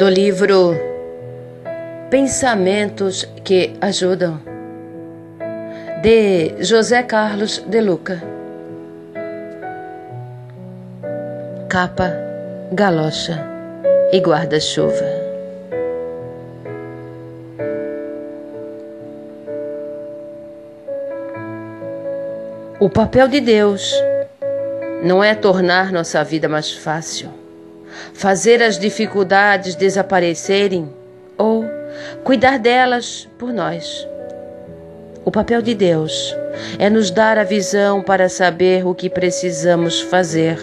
do livro Pensamentos que Ajudam, de José Carlos de Luca. Capa, galocha e guarda-chuva. O papel de Deus não é tornar nossa vida mais fácil, fazer as dificuldades desaparecerem ou cuidar delas por nós. O papel de Deus é nos dar a visão para saber o que precisamos fazer,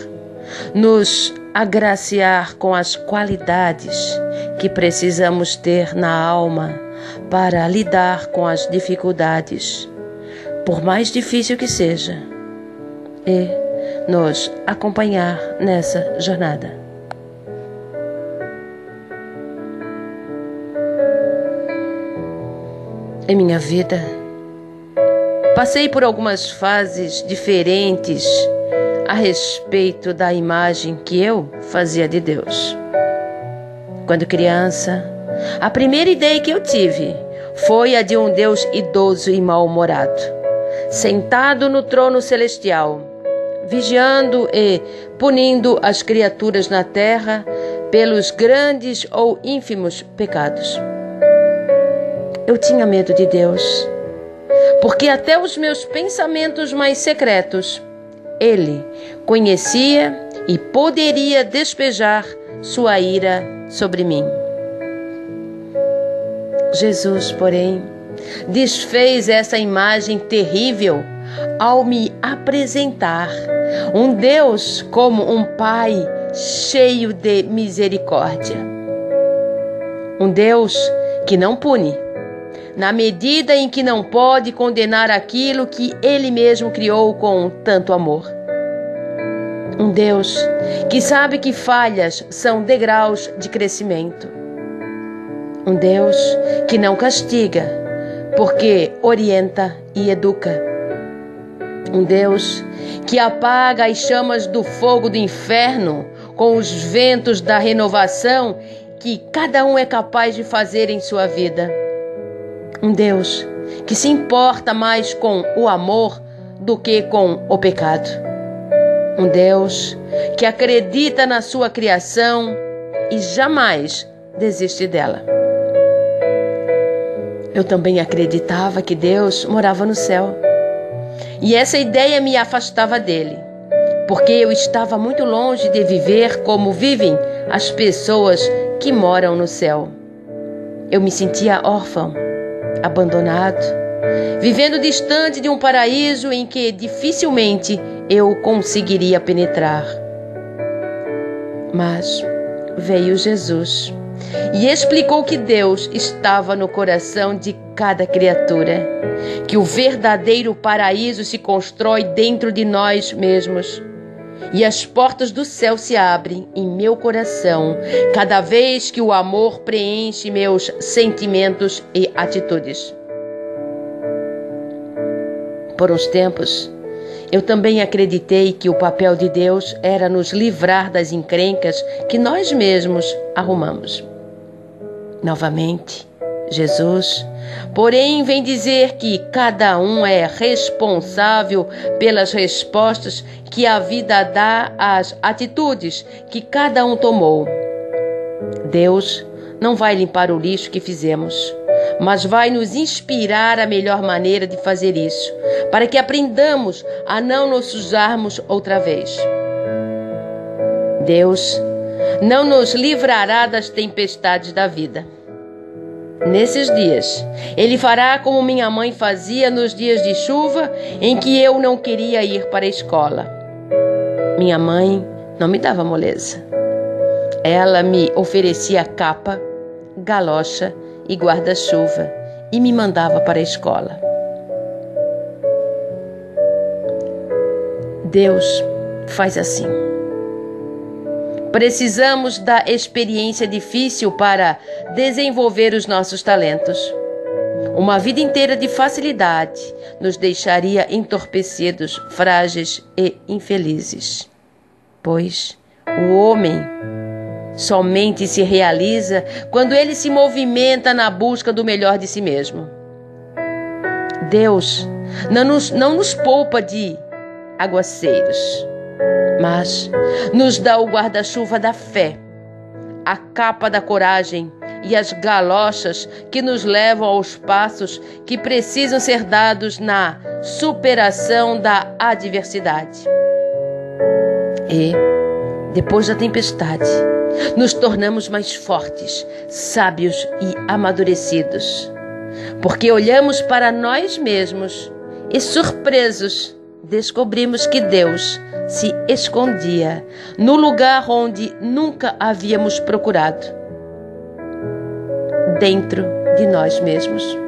nos agraciar com as qualidades que precisamos ter na alma para lidar com as dificuldades, por mais difícil que seja, e nos acompanhar nessa jornada. Em minha vida, passei por algumas fases diferentes a respeito da imagem que eu fazia de Deus. Quando criança, a primeira ideia que eu tive foi a de um Deus idoso e mal-humorado, sentado no trono celestial, vigiando e punindo as criaturas na terra pelos grandes ou ínfimos pecados. Eu tinha medo de Deus, porque até os meus pensamentos mais secretos, Ele conhecia e poderia despejar sua ira sobre mim. Jesus, porém, desfez essa imagem terrível ao me apresentar um Deus como um Pai cheio de misericórdia. Um Deus que não pune, na medida em que não pode condenar aquilo que Ele mesmo criou com tanto amor. Um Deus que sabe que falhas são degraus de crescimento. Um Deus que não castiga, porque orienta e educa. Um Deus que apaga as chamas do fogo do inferno com os ventos da renovação que cada um é capaz de fazer em sua vida. Um Deus que se importa mais com o amor do que com o pecado. Um Deus que acredita na sua criação e jamais desiste dela. Eu também acreditava que Deus morava no céu. E essa ideia me afastava dele, porque eu estava muito longe de viver como vivem as pessoas que moram no céu. Eu me sentia órfão abandonado, vivendo distante de um paraíso em que dificilmente eu conseguiria penetrar. Mas veio Jesus e explicou que Deus estava no coração de cada criatura, que o verdadeiro paraíso se constrói dentro de nós mesmos. E as portas do céu se abrem em meu coração cada vez que o amor preenche meus sentimentos e atitudes. Por uns tempos, eu também acreditei que o papel de Deus era nos livrar das encrencas que nós mesmos arrumamos. Novamente, Jesus, porém, vem dizer que cada um é responsável pelas respostas que a vida dá às atitudes que cada um tomou. Deus não vai limpar o lixo que fizemos, mas vai nos inspirar a melhor maneira de fazer isso, para que aprendamos a não nos sujarmos outra vez. Deus não nos livrará das tempestades da vida. Nesses dias, Ele fará como minha mãe fazia nos dias de chuva em que eu não queria ir para a escola. Minha mãe não me dava moleza. Ela me oferecia capa, galocha e guarda-chuva e me mandava para a escola. Deus faz assim. Precisamos da experiência difícil para desenvolver os nossos talentos. Uma vida inteira de facilidade nos deixaria entorpecidos, frágeis e infelizes. Pois o homem somente se realiza quando ele se movimenta na busca do melhor de si mesmo. Deus não nos, não nos poupa de aguaceiros, mas nos dá o guarda-chuva da fé, a capa da coragem e as galochas que nos levam aos passos que precisam ser dados na superação da adversidade. E, depois da tempestade, nos tornamos mais fortes, sábios e amadurecidos, porque olhamos para nós mesmos e, surpresos, descobrimos que Deus se escondia no lugar onde nunca havíamos procurado dentro de nós mesmos.